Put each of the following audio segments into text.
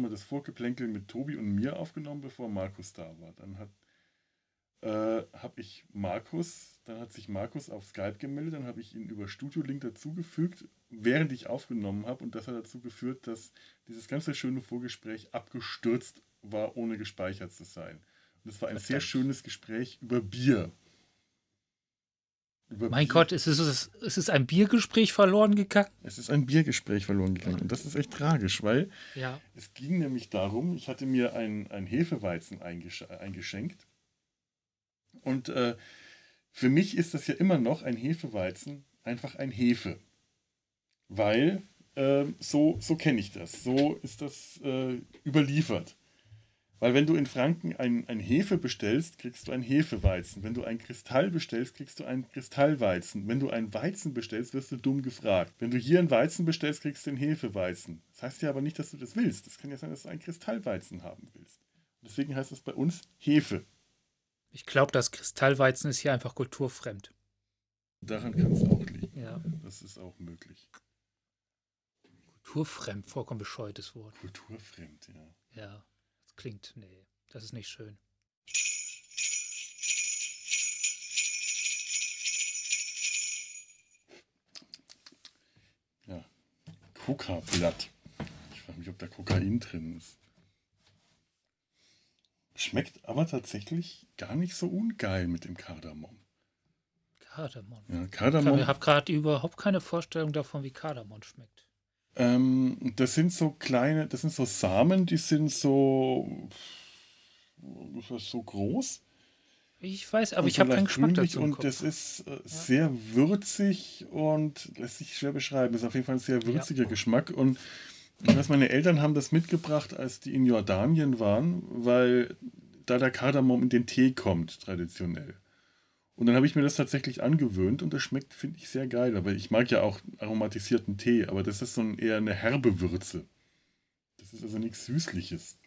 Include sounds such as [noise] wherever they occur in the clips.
schon mal das Vorgeplänkel mit Tobi und mir aufgenommen, bevor Markus da war. Dann hat äh, habe ich Markus, dann hat sich Markus auf Skype gemeldet, dann habe ich ihn über Studio Link dazugefügt, während ich aufgenommen habe und das hat dazu geführt, dass dieses ganze schöne Vorgespräch abgestürzt war, ohne gespeichert zu sein. Und es war ein Verdammt. sehr schönes Gespräch über Bier. Über Mein Bier. Gott, es ist, es ist ein Biergespräch verloren gegangen. Es ist ein Biergespräch verloren gegangen. Und das ist echt tragisch, weil Ja. es ging nämlich darum, ich hatte mir ein, ein Hefeweizen eingesch eingeschenkt. Und äh, für mich ist das ja immer noch ein Hefeweizen, einfach ein Hefe. Weil äh, so, so kenne ich das. So ist das äh, überliefert. Weil wenn du in Franken ein, ein Hefe bestellst, kriegst du ein Hefeweizen. Wenn du ein Kristall bestellst, kriegst du ein Kristallweizen. Wenn du ein Weizen bestellst, wirst du dumm gefragt. Wenn du hier ein Weizen bestellst, kriegst du einen Hefeweizen. Das heißt ja aber nicht, dass du das willst. Das kann ja sein, dass du einen Kristallweizen haben willst. Deswegen heißt es bei uns Hefe. Ich glaube, das Kristallweizen ist hier einfach kulturfremd. Daran kann es auch liegen. Ja. Das ist auch möglich. Kulturfremd, vollkommen bescheuertes Wort. Kulturfremd, ja. Ja. Klingt, nee, das ist nicht schön. Ja. Coca-Blatt. Ich frage mich, ob da Kokain drin ist. Schmeckt aber tatsächlich gar nicht so ungeil mit dem Kardamom. Kardamom. Ja, Ich Kardamom, habe gerade überhaupt keine Vorstellung davon, wie Kardamom schmeckt. Ähm, das sind so kleine, das sind so Samen, die sind so, so groß. Ich weiß, aber ich habe keinen Geschmack dazu. Und das ist äh, sehr würzig und lässt sich schwer beschreiben. Ist auf jeden Fall ein sehr würziger Geschmack. Und ich weiß, meine Eltern haben das mitgebracht, als die in Jordanien waren, weil da der Kardamom in den Tee kommt, traditionell. Und dann habe ich mir das tatsächlich angewöhnt und das schmeckt, finde ich, sehr geil. Aber ich mag ja auch aromatisierten Tee, aber das ist so ein, eher eine herbe Würze. Das ist also nichts Süßliches.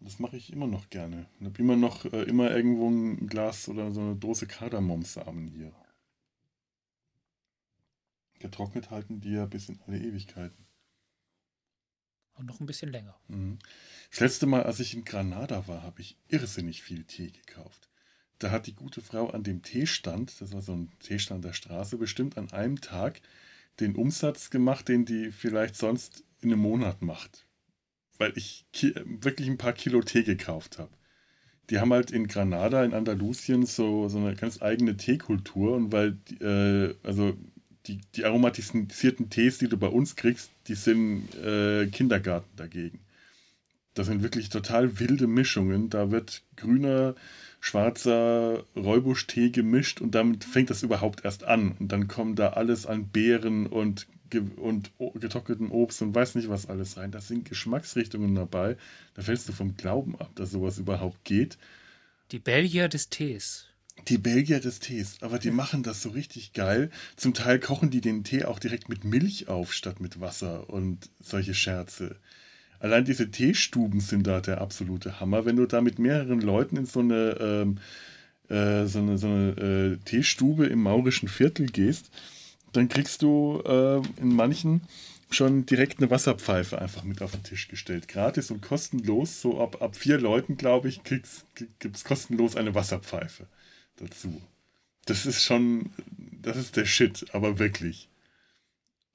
Das mache ich immer noch gerne. Und habe immer noch äh, immer irgendwo ein Glas oder so eine Dose Kardamomsamen hier. Getrocknet halten die ja bis in alle Ewigkeiten. Und noch ein bisschen länger. Mhm. Das letzte Mal, als ich in Granada war, habe ich irrsinnig viel Tee gekauft. Da hat die gute Frau an dem Teestand, das war so ein Teestand der Straße, bestimmt an einem Tag den Umsatz gemacht, den die vielleicht sonst in einem Monat macht. Weil ich wirklich ein paar Kilo Tee gekauft habe. Die haben halt in Granada, in Andalusien, so, so eine ganz eigene Teekultur. Und weil, die, äh, also die, die aromatisierten Tees, die du bei uns kriegst, die sind äh, Kindergarten dagegen. Das sind wirklich total wilde Mischungen. Da wird grüner, schwarzer Räubusch-Tee gemischt und damit fängt das überhaupt erst an. Und dann kommen da alles an Beeren und, und getrockneten Obst und weiß nicht was alles rein. Da sind Geschmacksrichtungen dabei. Da fällst du vom Glauben ab, dass sowas überhaupt geht. Die Belgier des Tees. Die Belgier des Tees, aber die machen das so richtig geil. Zum Teil kochen die den Tee auch direkt mit Milch auf, statt mit Wasser und solche Scherze. Allein diese Teestuben sind da der absolute Hammer. Wenn du da mit mehreren Leuten in so eine, ähm, äh, so eine, so eine äh, Teestube im maurischen Viertel gehst, dann kriegst du äh, in manchen schon direkt eine Wasserpfeife einfach mit auf den Tisch gestellt. Gratis und kostenlos. So ab, ab vier Leuten, glaube ich, gibt es kostenlos eine Wasserpfeife dazu. Das ist schon, das ist der Shit, aber wirklich.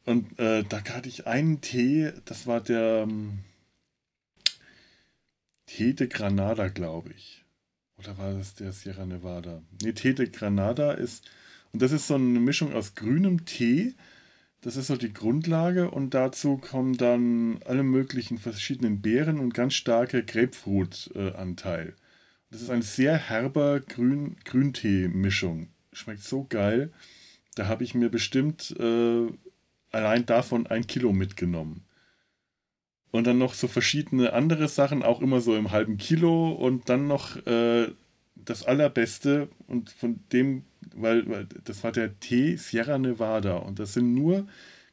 Und äh, da hatte ich einen Tee, das war der de Granada, glaube ich. Oder war das der Sierra Nevada? Nee, Tee de Granada ist, und das ist so eine Mischung aus grünem Tee, das ist so die Grundlage und dazu kommen dann alle möglichen verschiedenen Beeren und ganz starke Grapefruit-Anteil. Das ist ein sehr herber Grün Grüntee-Mischung. Schmeckt so geil. Da habe ich mir bestimmt äh, allein davon ein Kilo mitgenommen. Und dann noch so verschiedene andere Sachen, auch immer so im halben Kilo. Und dann noch äh, das Allerbeste und von dem, weil, weil das war der Tee Sierra Nevada. Und das sind nur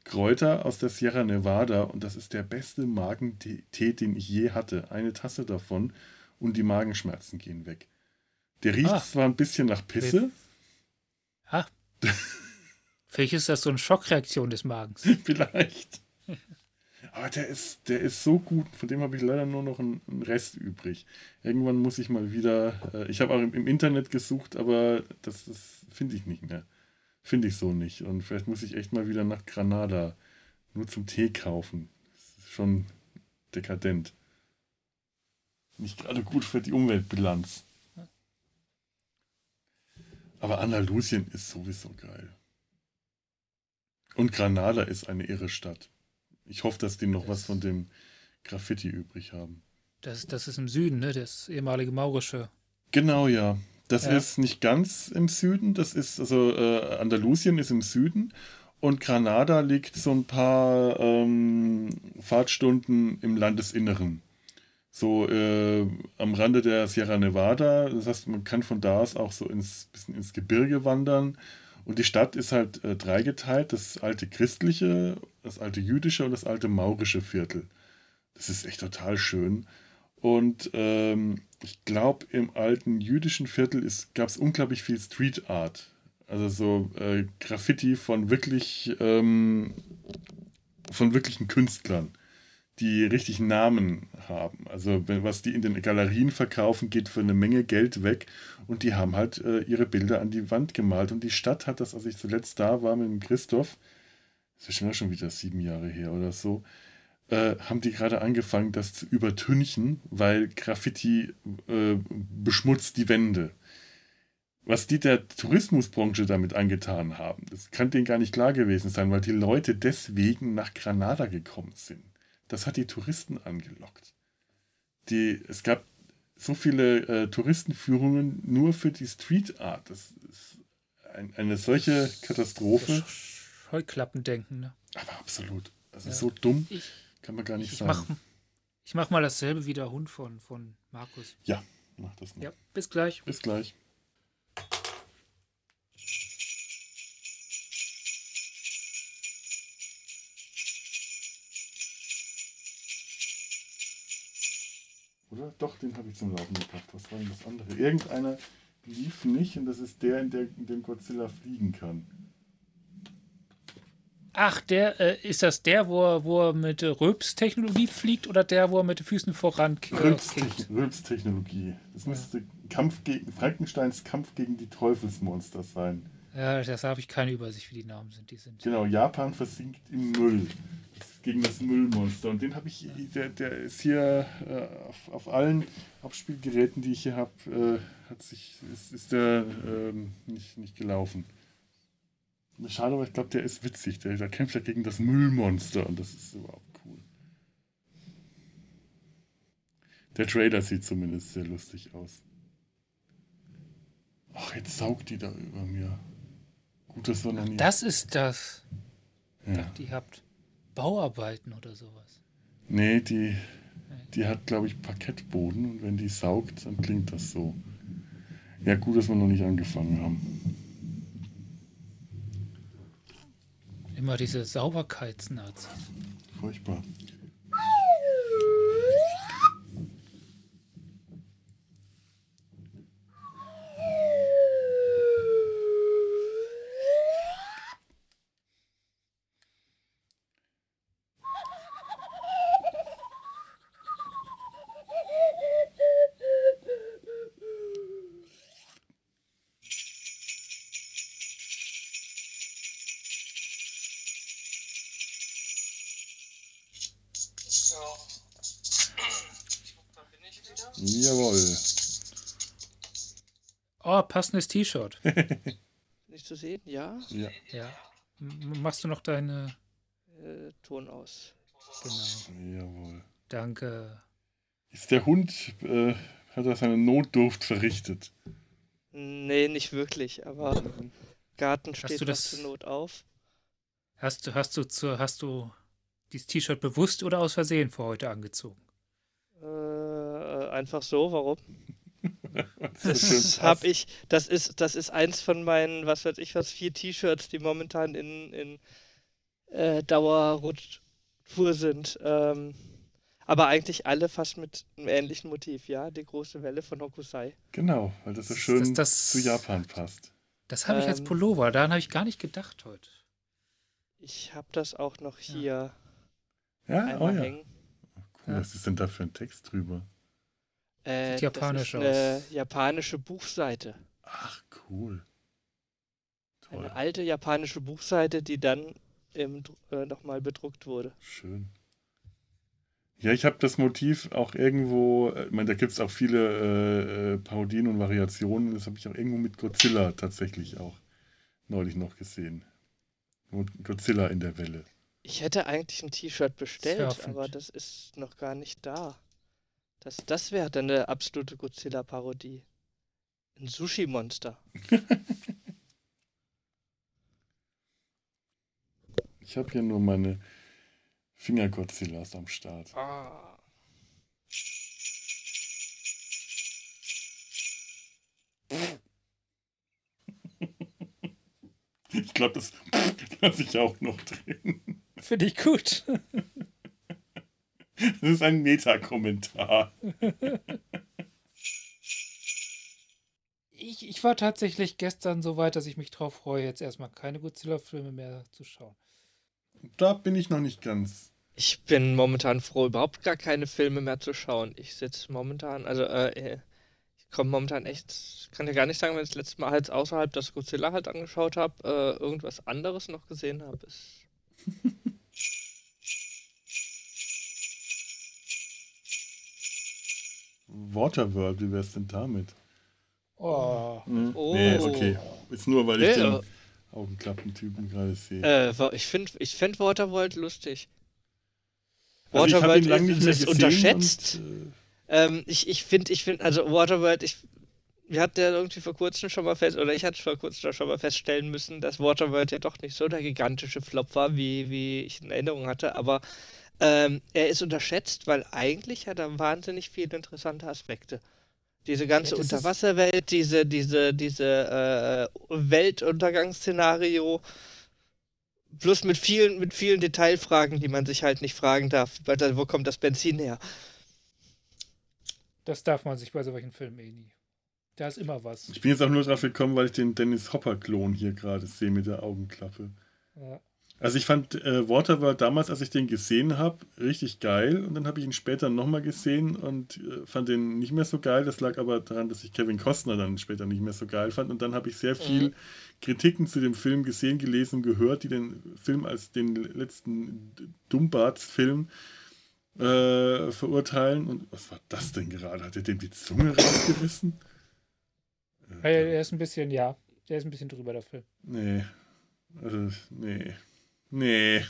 Kräuter aus der Sierra Nevada und das ist der beste Magentee, den ich je hatte. Eine Tasse davon und die Magenschmerzen gehen weg. Der riecht Ah. zwar ein bisschen nach Pisse, Ah. [laughs] Vielleicht ist das so eine Schockreaktion des Magens. vielleicht. [laughs] Aber der ist, der ist so gut, von dem habe ich leider nur noch einen, einen Rest übrig. Irgendwann muss ich mal wieder, äh, ich habe auch im, im Internet gesucht, aber das, das finde ich nicht mehr. Finde ich so nicht. Und vielleicht muss ich echt mal wieder nach Granada nur zum Tee kaufen. Das ist schon dekadent. Nicht gerade gut für die Umweltbilanz. Aber Andalusien ist sowieso geil. Und Granada ist eine irre Stadt. Ich hoffe, dass die noch was von dem Graffiti übrig haben. Das, das ist im Süden, ne? Das ehemalige maurische. Genau, ja. Das Ja. ist nicht ganz im Süden. Das ist, also äh, Andalusien ist im Süden und Granada liegt so ein paar ähm, Fahrtstunden im Landesinneren. So äh, am Rande der Sierra Nevada. Das heißt, man kann von da aus auch so ins, bisschen ins Gebirge wandern. Und die Stadt ist halt äh, dreigeteilt: das alte christliche, das alte jüdische und das alte maurische Viertel. Das ist echt total schön. Und ähm, ich glaube, im alten jüdischen Viertel gab es unglaublich viel Street Art. Also so äh, Graffiti von wirklich ähm, von wirklichen Künstlern, die richtig Namen haben. Also was die in den Galerien verkaufen, geht für eine Menge Geld weg und die haben halt äh, ihre Bilder an die Wand gemalt. Und die Stadt hat das, als ich zuletzt da war mit dem Christoph, das ist schon- schon wieder sieben Jahre her oder so, äh, haben die gerade angefangen, das zu übertünchen, weil Graffiti äh, beschmutzt die Wände. Was die der Tourismusbranche damit angetan haben, das kann denen gar nicht klar gewesen sein, weil die Leute deswegen nach Granada gekommen sind. Das hat die Touristen angelockt. Die, es gab so viele äh, Touristenführungen nur für die Street Art. Das ist ein, eine solche Katastrophe. Scheuklappendenken, ne? Aber absolut. Das Ja. ist so dumm, Ich, kann man gar nicht ich, sagen. mach, ich mach mal dasselbe wie der Hund von, von Markus. Ja, mach das mal. Ja, bis gleich. Bis gleich. Oder? Doch, den habe ich zum Laufen gebracht. Was war denn das andere? Irgendeiner lief nicht und das ist der, in, der, in dem Godzilla fliegen kann. Ach, der, äh, ist das der, wo er, wo er mit Röps-Technologie fliegt oder der, wo er mit den Füßen voran äh, Rülpstechnologie. Das müsste Kampf gegen Frankensteins Kampf gegen die Teufelsmonster sein. Ja, das habe ich keine Übersicht, wie die Namen sind. Die sind. Genau, Japan versinkt im Müll. Gegen das Müllmonster. Und den habe ich, der, der ist hier äh, auf, auf allen Abspielgeräten, die ich hier habe, äh, hat sich, ist, ist der ähm, nicht, nicht gelaufen. Schade, aber ich glaube, der ist witzig. Der, der kämpft ja gegen das Müllmonster und das ist überhaupt cool. Der Trailer sieht zumindest sehr lustig aus. Ach, jetzt saugt die da über mir. Gut, dass wir noch nie. Das ist das. ja. Die habt Bauarbeiten oder sowas. Nee, die, die hat, glaube ich, Parkettboden und wenn die saugt, dann klingt das so. Ja, gut, dass wir noch nicht angefangen haben. Immer diese Sauberkeitsnazis. Furchtbar. Jawohl. Oh, passendes T-Shirt. [laughs] Nicht zu sehen? Ja. Ja. Ja. Machst du noch deine. Äh, Ton aus. Genau. Jawohl. Danke. Ist der Hund, äh, hat er seine Notdurft verrichtet? Nee, nicht wirklich, aber Garten steht du das- zur Not auf. Hast du, hast du zu, hast du dieses T-Shirt bewusst oder aus Versehen für heute angezogen? Einfach so, warum? [laughs] Das ist so schön Das hab passt. ich, das ist, das ist eins von meinen, was weiß ich was, vier T-Shirts, die momentan in, in äh, Dauerrutschtour sind. Ähm, aber eigentlich alle fast mit einem ähnlichen Motiv, ja? Die große Welle von Hokusai. Genau, weil das so Das- schön das- zu Japan passt. Das habe ich als Ähm. Pullover, daran habe ich gar nicht gedacht heute. Ich habe das auch noch hier Ja, oh einmal ja. hängen. Cool, Ja. was ist denn da für ein Text drüber? Äh, Sieht japanisch das ist eine japanische Buchseite. Ach, cool. Toll, Eine alte japanische Buchseite, die dann im, äh, nochmal bedruckt wurde. schön. Ja, ich habe das Motiv auch irgendwo, äh, ich meine, da gibt es auch viele äh, äh, Parodien und Variationen. Das habe ich auch irgendwo mit Godzilla tatsächlich auch neulich noch gesehen. Und Godzilla in der Welle. Ich hätte eigentlich ein T-Shirt bestellt, Surfend. aber das ist noch gar nicht da. Das, das wäre dann eine absolute Godzilla-Parodie. Ein Sushi-Monster. [laughs] Ich habe hier nur meine Finger-Godzillas am Start. Ah. [laughs] Ich glaube, das [laughs] lasse ich auch noch drin. Finde ich gut. Das ist ein Meta-Kommentar. Ich, ich war tatsächlich gestern so weit, dass ich mich drauf freue, jetzt erstmal keine Godzilla-Filme mehr zu schauen. Da bin ich noch nicht ganz. Ich bin momentan froh, überhaupt gar keine Filme mehr zu schauen. Ich sitze momentan, also äh, ich komme momentan echt, kann ja gar nicht sagen, wenn ich das letzte Mal halt außerhalb das Godzilla halt angeschaut habe, äh, irgendwas anderes noch gesehen habe. Ist [laughs] Waterworld, wie wär's denn damit? Oh. Hm? Oh. Nee, okay. Ist nur, weil ich Nee, den äh, Augenklappentypen gerade sehe. Äh, ich finde ich find Waterworld lustig. also ich Waterworld ihn lange nicht ist, mehr ist unterschätzt. Und, Ähm, ich ich finde, ich finde, also Waterworld, ich, wir hatten ja irgendwie vor kurzem schon mal fest, oder ich hatte vor kurzem schon mal feststellen müssen, dass Waterworld ja doch nicht so der gigantische Flop war, wie, wie ich in Erinnerung hatte, aber ähm, er ist unterschätzt, weil eigentlich hat er wahnsinnig viele interessante Aspekte. Diese ganze Ja, Unterwasserwelt, diese, diese, diese äh, Weltuntergangsszenario, plus mit vielen, mit vielen Detailfragen, die man sich halt nicht fragen darf. Weil, da- Wo kommt das Benzin her? Das darf man sich bei solchen Filmen eh nie. Da ist immer was. ich bin jetzt auch nur drauf gekommen, weil ich den Dennis Hopper-Klon hier gerade sehe mit der Augenklappe. Ja. Also ich fand äh, Waterworld damals, als ich den gesehen habe, richtig geil. Und dann habe ich ihn später nochmal gesehen und äh, fand den nicht mehr so geil. Das lag aber daran, dass ich Kevin Costner dann später nicht mehr so geil fand. Und dann habe ich sehr viel Mhm. Kritiken zu dem Film gesehen, gelesen gehört, die den Film als den letzten Dumbarts-Film äh, verurteilen. Und was war das denn gerade? Hat er dem die Zunge rausgerissen? Ja, der ist ein bisschen, ja, der ist ein bisschen drüber, Film. Nee. Also, nee. Nee.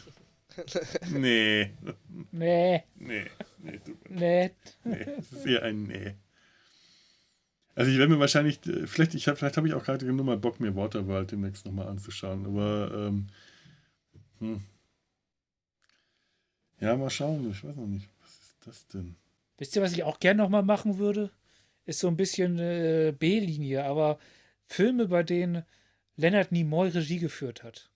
Nee. Nee, Nee. Nee, nee. nee. Das ist eher ein Nee. Also ich werde mir wahrscheinlich, äh, vielleicht, ich hab, vielleicht habe ich auch gerade nur mal Bock, mir Waterworld demnächst nochmal anzuschauen. Aber ähm, hm. ja, mal schauen. Ich weiß noch nicht. Was ist das denn? Wisst ihr, was ich auch gerne nochmal machen würde? Ist so ein bisschen äh, B-Linie, aber Filme, bei denen Leonard Nimoy Regie geführt hat.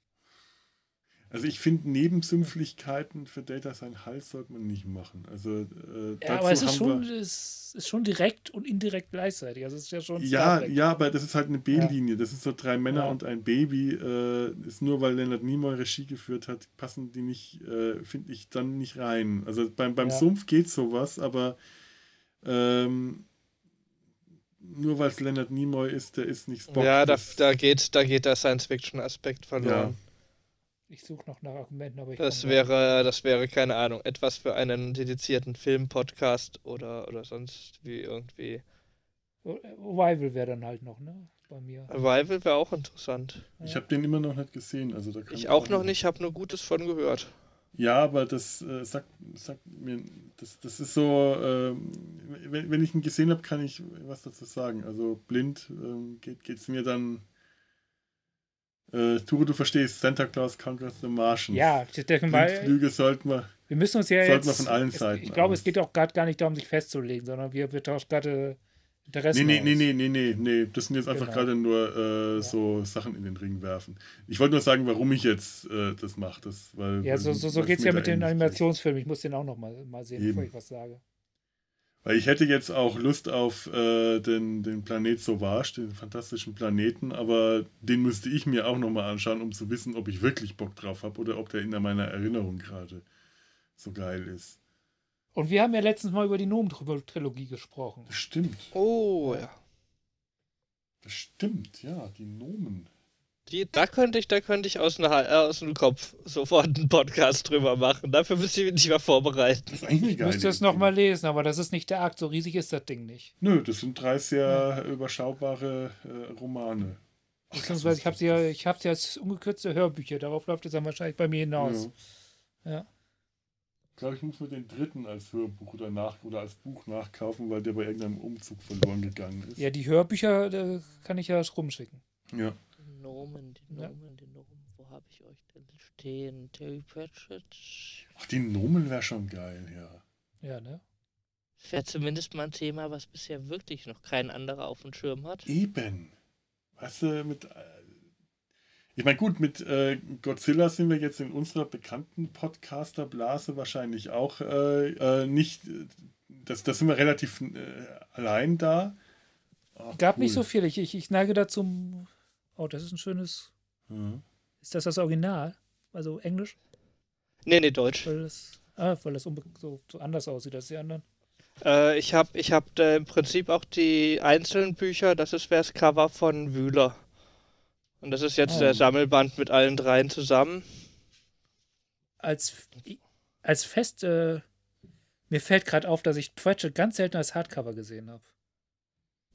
Also ich finde, Nebensümpflichkeiten für Data sein Hals sollte man nicht machen. Also äh, dazu Ja, aber es ist schon, wir, es ist schon direkt und indirekt gleichzeitig. Also es ist ja schon Ja, ja, aber das ist halt eine B-Linie. Das sind so drei Männer Ja. und ein Baby. Äh, ist nur weil Leonard Nimoy Regie geführt hat, passen die nicht, äh, finde ich, dann nicht rein. Also beim, beim Ja. Sumpf geht sowas, aber ähm, nur weil es Leonard Nimoy ist, der ist nicht Spock. ja, da, da, geht, da geht der Science-Fiction-Aspekt verloren. Ich suche noch nach Argumenten, aber ich Das wäre, das wäre, keine Ahnung, etwas für einen dedizierten Film-Podcast oder, oder sonst wie irgendwie. Revival wäre dann halt noch, ne? Bei mir. Arrival wäre auch interessant. ich habe den immer noch nicht gesehen. Also da kann Ich auch noch nicht, habe nur Gutes von gehört. Ja, aber das äh, sagt, sagt mir, das, das ist so, ähm, wenn, wenn ich ihn gesehen habe, kann ich was dazu sagen. Also blind ähm, geht es mir dann. Äh, Ture, du verstehst, Santa Claus Conquers the Martians. Ja, ich denke mal, Blindflüge sollten wir. wir müssen uns ja sollten jetzt. wir von allen es, Seiten ich glaube, es geht auch gerade gar nicht darum, sich festzulegen, sondern wir, wir tauschen gerade Der Rest Nee, nee, nee, nee, nee, nee, nee. Das sind jetzt einfach Genau. gerade nur äh, so Sachen in den Ring werfen. Ich wollte nur sagen, warum ich jetzt äh, das mache. Das, weil, Ja, so, so, so geht es ja mit den geht. Animationsfilmen. Ich muss den auch noch mal, mal sehen, Eben. bevor ich was sage. Weil ich hätte jetzt auch Lust auf äh, den, den Planet Sauvage, den fantastischen Planeten, aber den müsste ich mir auch nochmal anschauen, um zu wissen, ob ich wirklich Bock drauf habe oder ob der in meiner Erinnerung gerade so geil ist. Und wir haben ja letztens mal über die Nomen-Trilogie gesprochen. Das stimmt. Oh, ja. Das stimmt, ja, die Nomen. Die, da könnte ich, da könnte ich aus, einer, äh, aus dem Kopf sofort einen Podcast drüber machen. Dafür müsste ich mich nicht mal vorbereiten. Das ist eigentlich Ich müsste es nochmal lesen, aber das ist nicht der Akt. So riesig ist das Ding nicht. Nö, das sind drei sehr überschaubare äh, Romane. Ach, Beziehungsweise ich habe sie ja, ich habe sie als ungekürzte Hörbücher. Darauf läuft es dann wahrscheinlich bei mir hinaus. Ja. Ich glaube, ich muss mir den dritten als Hörbuch oder, nach, oder als Buch nachkaufen, weil der bei irgendeinem Umzug verloren gegangen ist. Ja, die Hörbücher äh, kann ich ja rumschicken. Ja. Die Nomen, die Ja. Nomen, die Nomen. Wo habe ich euch denn stehen? Terry Pratchett. Ach, die Nomen wäre schon geil, ja. Ja, ne? Wäre zumindest mal ein Thema, was bisher wirklich noch kein anderer auf dem Schirm hat. Eben. Weißt du, mit. Äh, ich meine, gut, mit äh, Godzilla sind wir jetzt in unserer bekannten Podcaster-Blase wahrscheinlich auch äh, äh, nicht. äh, Das, das sind wir relativ äh, allein da. Ah, Gab nicht cool. so viel. Ich, ich, ich neige dazu. Oh, das ist ein schönes. Mhm. Ist das das Original? Also Englisch? Nee, nee, Deutsch. Weil das, ah, weil das so, so anders aussieht als die anderen. Äh, ich habe ich hab da im Prinzip auch die einzelnen Bücher. Das ist das Cover von Wühler. Und das ist jetzt Oh. der Sammelband mit allen dreien zusammen. Als, als Fest. Äh, mir fällt gerade auf, dass ich Pratchett ganz selten als Hardcover gesehen habe.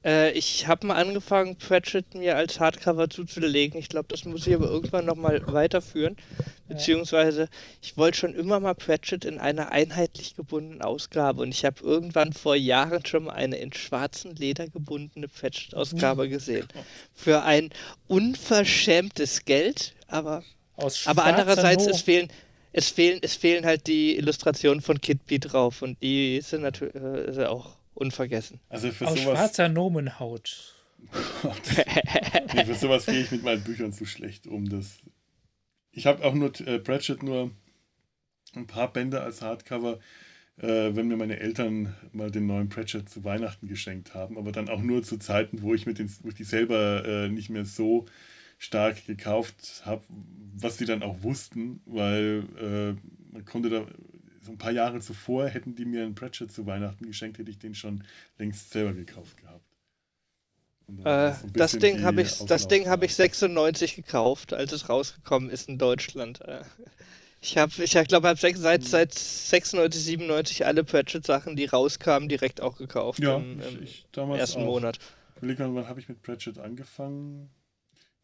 Äh, ich habe mal angefangen, Pratchett mir als Hardcover zuzulegen. Ich glaube, das muss ich aber irgendwann nochmal weiterführen. Beziehungsweise, ich wollte schon immer mal Pratchett in einer einheitlich gebundenen Ausgabe. Und ich habe irgendwann vor Jahren schon mal eine in schwarzen Leder gebundene Pratchett-Ausgabe gesehen. Für ein unverschämtes Geld, aber, Aus aber andererseits, es fehlen. Es fehlen, es fehlen halt die Illustrationen von Kitby drauf und die sind natürlich äh, auch unvergessen. Also für aus sowas, schwarzer Nomenhaut. nee, für sowas gehe ich mit meinen Büchern zu schlecht um. Das ich habe auch nur äh, Pratchett nur ein paar Bände als Hardcover, äh, wenn mir meine Eltern mal den neuen Pratchett zu Weihnachten geschenkt haben, aber dann auch nur zu Zeiten, wo ich, mit den, wo ich die selber äh, nicht mehr so stark gekauft habe, was die dann auch wussten, weil äh, man konnte da so ein paar Jahre zuvor hätten die mir einen Pratchett zu Weihnachten geschenkt, hätte ich den schon längst selber gekauft gehabt. Äh, das Ding habe ich, das Ding habe ich Auslaufphase. 96 gekauft, als es rausgekommen ist in Deutschland. Äh, Ich habe, ich glaube, hab sech- Hm. seit, seit 96, 97 alle Pratchett-Sachen, die rauskamen, direkt auch gekauft. Ja, im, ich, im ich damals ersten auch. Monat. Überleg mal, wann habe ich mit Pratchett angefangen?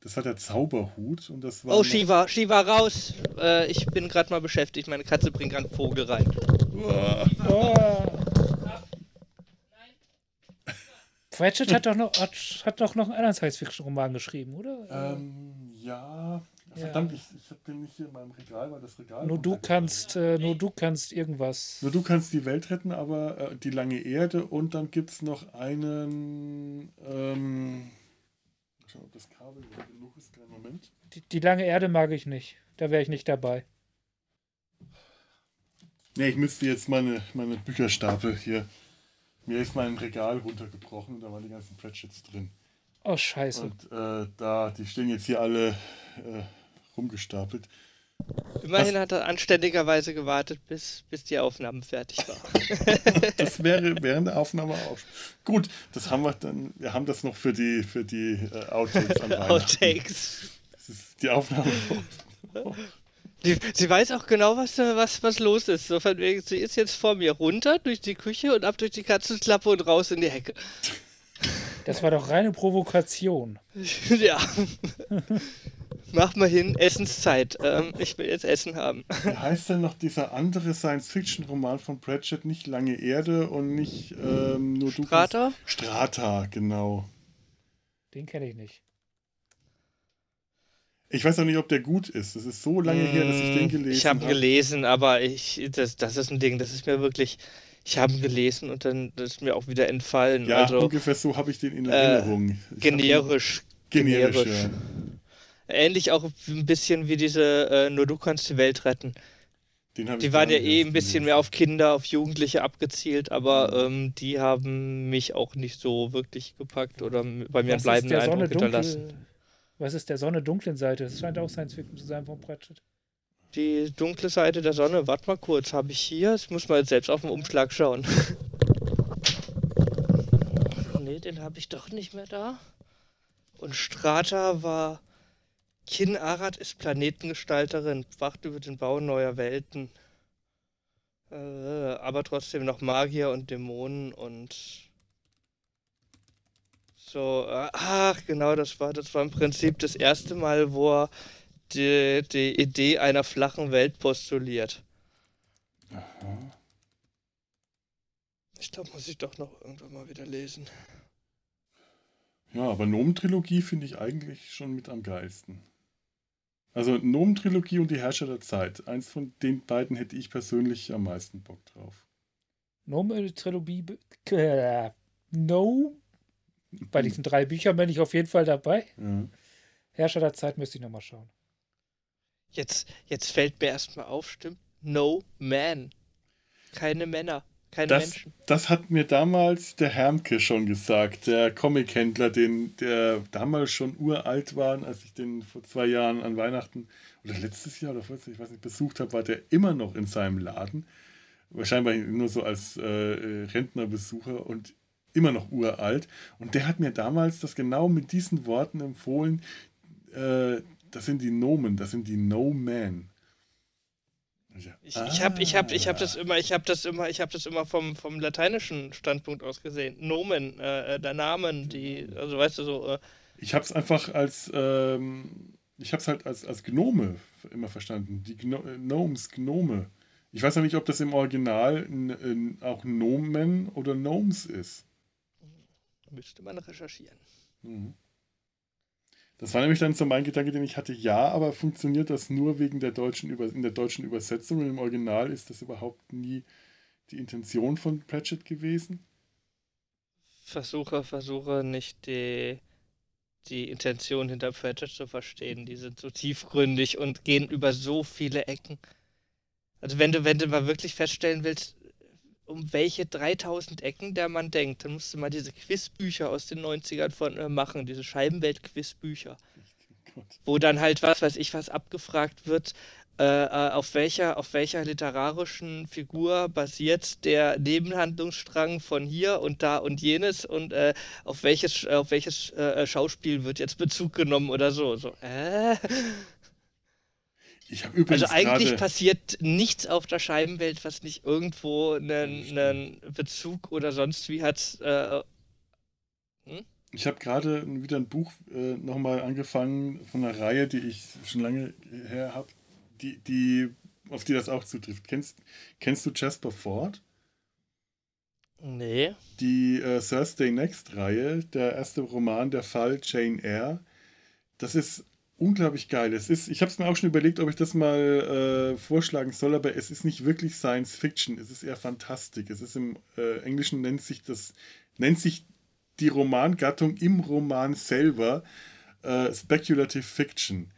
Das war der Zauberhut und das war. Oh, noch- Shiva, Shiva, raus! Äh, ich bin gerade mal beschäftigt. Meine Katze bringt gerade einen Vogel rein. Uah. Oh. Pratchett hat doch noch, hat, hat doch noch einen anderen Science-Fiction-Roman geschrieben, oder? Ähm, ja. Verdammt, ich, ich habe den nicht hier in meinem Regal, weil das Regal. nur du kannst, äh, nur du kannst irgendwas. Nur du kannst die Welt retten, aber äh, die lange Erde und dann gibt es noch einen. Ähm, schauen, ob das Kabel hier genug ist. Kleinen Moment. Die, die lange Erde mag ich nicht. Da wäre ich nicht dabei. Nee, ich müsste jetzt meine, meine Bücherstapel hier. Mir ist mein Regal runtergebrochen und da waren die ganzen Pratchetts drin. Oh, scheiße. Und äh, da, die stehen jetzt hier alle äh, rumgestapelt. Immerhin hat er anständigerweise gewartet, bis, bis die Aufnahmen fertig waren. [laughs] Das wäre während der Aufnahme auch. Gut, das haben wir dann. Wir haben das noch für die für die äh, Outtakes an. Outtakes. Das ist die Aufnahme. Die, sie weiß auch genau, was, was, was los ist. So von wegen, sie ist jetzt vor mir runter durch die Küche und ab durch die Katzenklappe und raus in die Hecke. Das war doch reine Provokation. [laughs] ja. [laughs] Mach mal hin, Essenszeit. Ähm, ich will jetzt Essen haben. Wie heißt denn noch dieser andere Science-Fiction-Roman von Pratchett? Nicht Lange Erde und nicht ähm, nur du. Strata? Strata, genau. Den kenne ich nicht. Ich weiß auch nicht, ob der gut ist. Das ist so lange her, dass ich den gelesen Mm, Ich habe habe. gelesen, aber ich, das, das ist ein Ding, das ist mir wirklich. Ich habe ihn gelesen und dann ist mir auch wieder entfallen. Ja, also ungefähr so habe ich den in äh, Erinnerung. Hab ihn- generisch. Generisch, generisch. ja. Ähnlich auch ein bisschen wie diese äh, Nur du kannst die Welt retten. Die waren ja eh ein bisschen mehr auf Kinder, auf Jugendliche abgezielt, aber ähm, die haben mich auch nicht so wirklich gepackt oder bei mir einen Was ist bleibenden Sonne Eindruck hinterlassen. dunkel? Was ist der Sonne dunklen Seite? Das scheint auch Science Fiction zu sein von Pratchett. Die dunkle Seite der Sonne, warte mal kurz, habe ich hier? Ich muss mal jetzt selbst auf den Umschlag schauen. nee, den habe ich doch nicht mehr da. Und Strata war. Kin Arad ist Planetengestalterin, wacht über den Bau neuer Welten. Äh, aber trotzdem noch Magier und Dämonen und. So, äh, ach genau, das war, das war im Prinzip das erste Mal, wo er die, die Idee einer flachen Welt postuliert. Aha. Ich glaube, muss ich doch noch irgendwann mal wieder lesen. Ja, aber Nomen-Trilogie finde ich eigentlich schon mit am geilsten. Also Nomen-Trilogie und die Herrscher der Zeit. Eins von den beiden hätte ich persönlich am meisten Bock drauf. Gnome Trilogie. Äh, no. Bei diesen drei Büchern bin ich auf jeden Fall dabei. Ja. Herrscher der Zeit müsste ich nochmal schauen. Jetzt, jetzt fällt mir erstmal auf, stimmt? No man. Keine Männer. Keine Das, Menschen. das hat mir damals der Hermke schon gesagt, der Comic-Händler, den, der damals schon uralt war, als ich den vor zwei Jahren an Weihnachten oder letztes Jahr oder vorletztes, ich weiß nicht, besucht habe, war der immer noch in seinem Laden. Wahrscheinlich nur so als äh, Rentnerbesucher und immer noch uralt. Und der hat mir damals das genau mit diesen Worten empfohlen. Äh, das sind die Nomen, das sind die No Man. Ja, Ich, ich habe ich hab, ich hab das immer, ich habe das immer, ich habe das immer vom, vom lateinischen Standpunkt aus gesehen. Nomen, äh, äh, der Namen, die, also weißt du so, äh, Ich habe es einfach als, ähm, ich habe es halt als, als Gnome immer verstanden. Die Gno äh, Gnomes, Gnome. Ich weiß noch nicht, ob das im Original auch Nomen oder Gnomes ist. müsste man recherchieren. Mhm. Das war nämlich dann so mein Gedanke, den ich hatte. Ja, aber funktioniert das nur wegen der deutschen Über in der deutschen Übersetzung? Und im Original ist das überhaupt nie die Intention von Pratchett gewesen? Versuche, versuche nicht die, die Intention hinter Pratchett zu verstehen. Die sind so tiefgründig und gehen über so viele Ecken. Also wenn du, wenn du mal wirklich feststellen willst, um welche 3000 Ecken der man denkt, dann musst du mal diese Quizbücher aus den 90ern von äh, machen, diese Scheibenwelt-Quizbücher, [laughs] wo dann halt was weiß ich was abgefragt wird, äh, äh, auf welcher, auf welcher literarischen Figur basiert der Nebenhandlungsstrang von hier und da und jenes und äh, auf welches, auf welches äh, Schauspiel wird jetzt Bezug genommen oder so. so äh? Ich habe übrigens Also eigentlich passiert nichts auf der Scheibenwelt, was nicht irgendwo einen, einen Bezug oder sonst wie hat. Äh, Ich habe gerade wieder ein Buch äh, nochmal angefangen von einer Reihe, die ich schon lange her habe, die, die, auf die das auch zutrifft. Kennst, kennst du Jasper Ford? nee. Die äh, Thursday Next-Reihe, der erste Roman, der Fall Jane Eyre. Das ist unglaublich geil. Es ist, ich habe es mir auch schon überlegt, ob ich das mal äh, vorschlagen soll, aber es ist nicht wirklich Science Fiction, es ist eher Fantastik. Es ist im äh, Englischen nennt sich das, nennt sich die Romangattung im Roman selber äh, Speculative Fiction.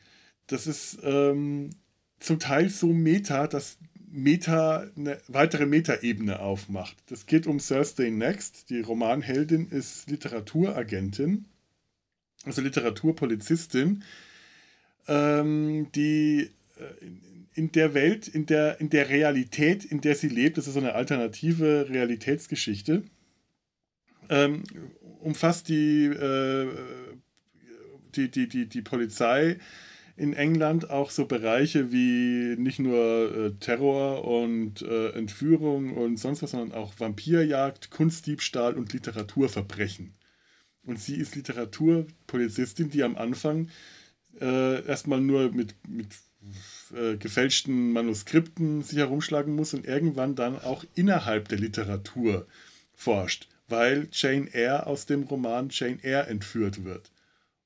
Das ist ähm, zum Teil so meta, dass Meta eine weitere Meta-Ebene aufmacht. Das geht um Thursday Next. Die Romanheldin ist Literaturagentin, also Literaturpolizistin, ähm, die äh, in, der Welt, in der, in der Realität, in der sie lebt, das ist so eine alternative Realitätsgeschichte, ähm, umfasst die, äh, die, die, die, die Polizei in England auch so Bereiche wie nicht nur äh, Terror und äh, Entführung und sonst was, sondern auch Vampirjagd, Kunstdiebstahl und Literaturverbrechen. Und sie ist Literaturpolizistin, die am Anfang äh, erstmal nur mit, mit äh, gefälschten Manuskripten sich herumschlagen muss und irgendwann dann auch innerhalb der Literatur forscht, weil Jane Eyre aus dem Roman Jane Eyre entführt wird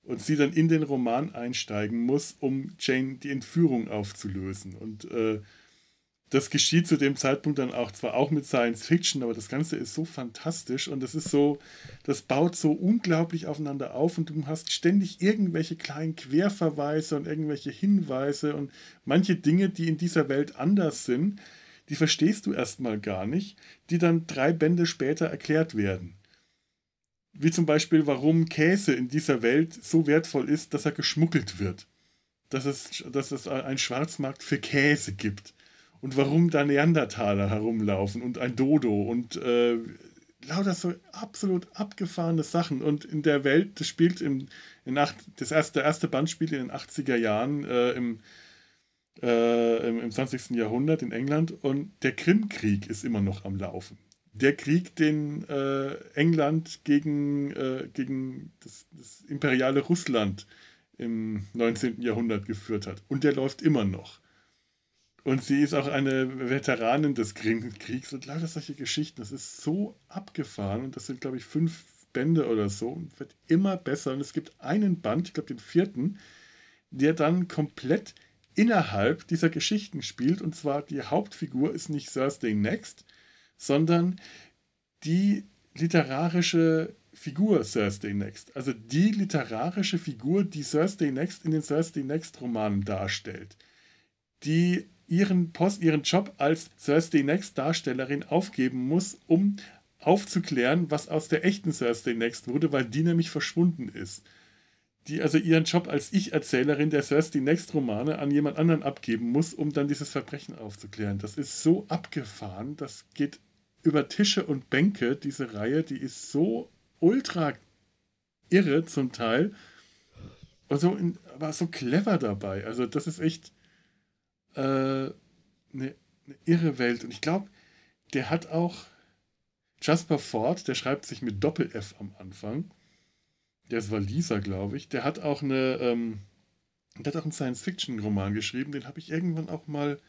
und sie dann in den Roman einsteigen muss, um Jane die Entführung aufzulösen. Und äh, das geschieht zu dem Zeitpunkt dann auch zwar auch mit Science Fiction, aber das Ganze ist so fantastisch und das ist so, das baut so unglaublich aufeinander auf und du hast ständig irgendwelche kleinen Querverweise und irgendwelche Hinweise und manche Dinge, die in dieser Welt anders sind, die verstehst du erstmal gar nicht, die dann drei Bände später erklärt werden. Wie zum Beispiel, warum Käse in dieser Welt so wertvoll ist, dass er geschmuggelt wird. Dass es, dass es einen Schwarzmarkt für Käse gibt und warum da Neandertaler herumlaufen und ein Dodo und äh, lauter so absolut abgefahrene Sachen. Und in der Welt, das spielt im, in acht, das erste, der erste Band spielt in den 80er Jahren äh, im, äh, im, im 20. Jahrhundert in England und der Krimkrieg ist immer noch am Laufen. Der Krieg, den äh, England gegen, äh, gegen das, das imperiale Russland im 19. Jahrhundert geführt hat. Und der läuft immer noch. Und sie ist auch eine Veteranin des Kriegs und lauter solche Geschichten. Das ist so abgefahren und das sind, glaube ich, fünf Bände oder so und wird immer besser. Und es gibt einen Band, ich glaube den vierten, der dann komplett innerhalb dieser Geschichten spielt. Und zwar die Hauptfigur ist nicht Thursday Next, sondern die literarische Figur Thursday Next. Also die literarische Figur, die Thursday Next in den Thursday Next Romanen darstellt. Die ihren Post, ihren Job als Thursday Next Darstellerin aufgeben muss, um aufzuklären, was aus der echten Thursday Next wurde, weil die nämlich verschwunden ist. Die also ihren Job als Ich-Erzählerin der Thursday Next Romane an jemand anderen abgeben muss, um dann dieses Verbrechen aufzuklären. Das ist so abgefahren, das geht über Tische und Bänke, diese Reihe, die ist so ultra irre zum Teil. Also, aber so clever dabei. Also, das ist echt äh, eine, eine irre Welt. Und ich glaube, der hat auch Jasper Ford, der schreibt sich mit Doppel-F am Anfang. Der ist Waliser, glaube ich. Der hat auch eine, ähm, der hat auch einen Science-Fiction-Roman geschrieben. Den habe ich irgendwann auch mal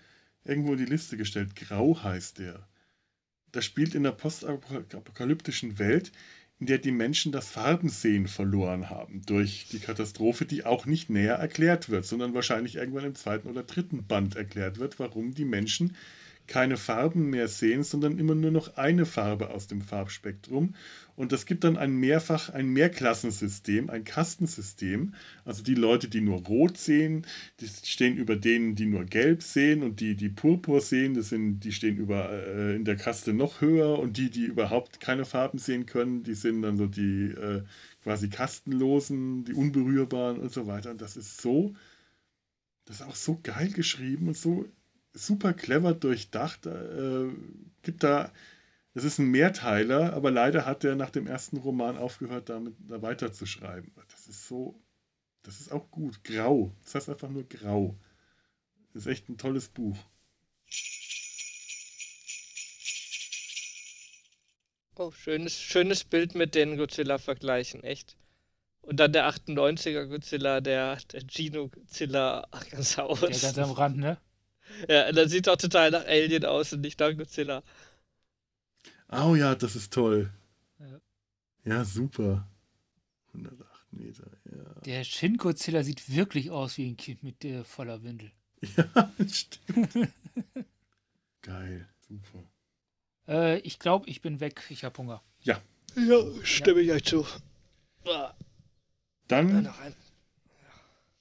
irgendwo in die Liste gestellt. Grau heißt der. Das spielt in der postapokalyptischen Welt, in der die Menschen das Farbensehen verloren haben durch die Katastrophe, die auch nicht näher erklärt wird, sondern wahrscheinlich irgendwann im zweiten oder dritten Band erklärt wird, warum die Menschen keine Farben mehr sehen, sondern immer nur noch eine Farbe aus dem Farbspektrum. Und das gibt dann ein mehrfach, ein Mehrklassensystem, ein Kastensystem. Also die Leute, die nur rot sehen, die stehen über denen, die nur gelb sehen und die, die purpur sehen, das sind, die stehen über äh, in der Kaste noch höher und die, die überhaupt keine Farben sehen können, die sind dann so die äh, quasi kastenlosen, die unberührbaren und so weiter. Und das ist so, das ist auch so geil geschrieben und so super clever durchdacht. Äh, gibt da, es ist ein Mehrteiler, aber leider hat er nach dem ersten Roman aufgehört, damit da weiterzuschreiben. Das ist so, das ist auch gut. Grau. Das heißt einfach nur grau. Das ist echt ein tolles Buch. Oh, schönes, schönes Bild mit den Godzilla-Vergleichen, echt. Und dann der 98er Godzilla, der, der Gino-Godzilla ganz aus. Der ganz am Rand, ne? Ja, das sieht doch total nach Alien aus und nicht nach Godzilla. Oh ja, das ist toll. Ja, ja super. 108 Meter, ja. Der Shin Godzilla sieht wirklich aus wie ein Kind mit der voller Windel. [laughs] Ja, stimmt. [laughs] Geil, super. Äh, ich glaube, ich bin weg. Ich habe Hunger. Ja. Ja, stimme ich euch zu. Dann noch ein.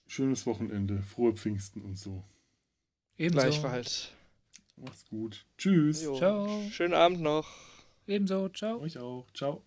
schönes Wochenende, frohe Pfingsten und so. Ebenso. Gleichfalls. Macht's gut. Tschüss. Jo. Ciao. Schönen Abend noch. Ebenso. Ciao. Euch auch. Ciao.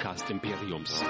Podcast Imperiums.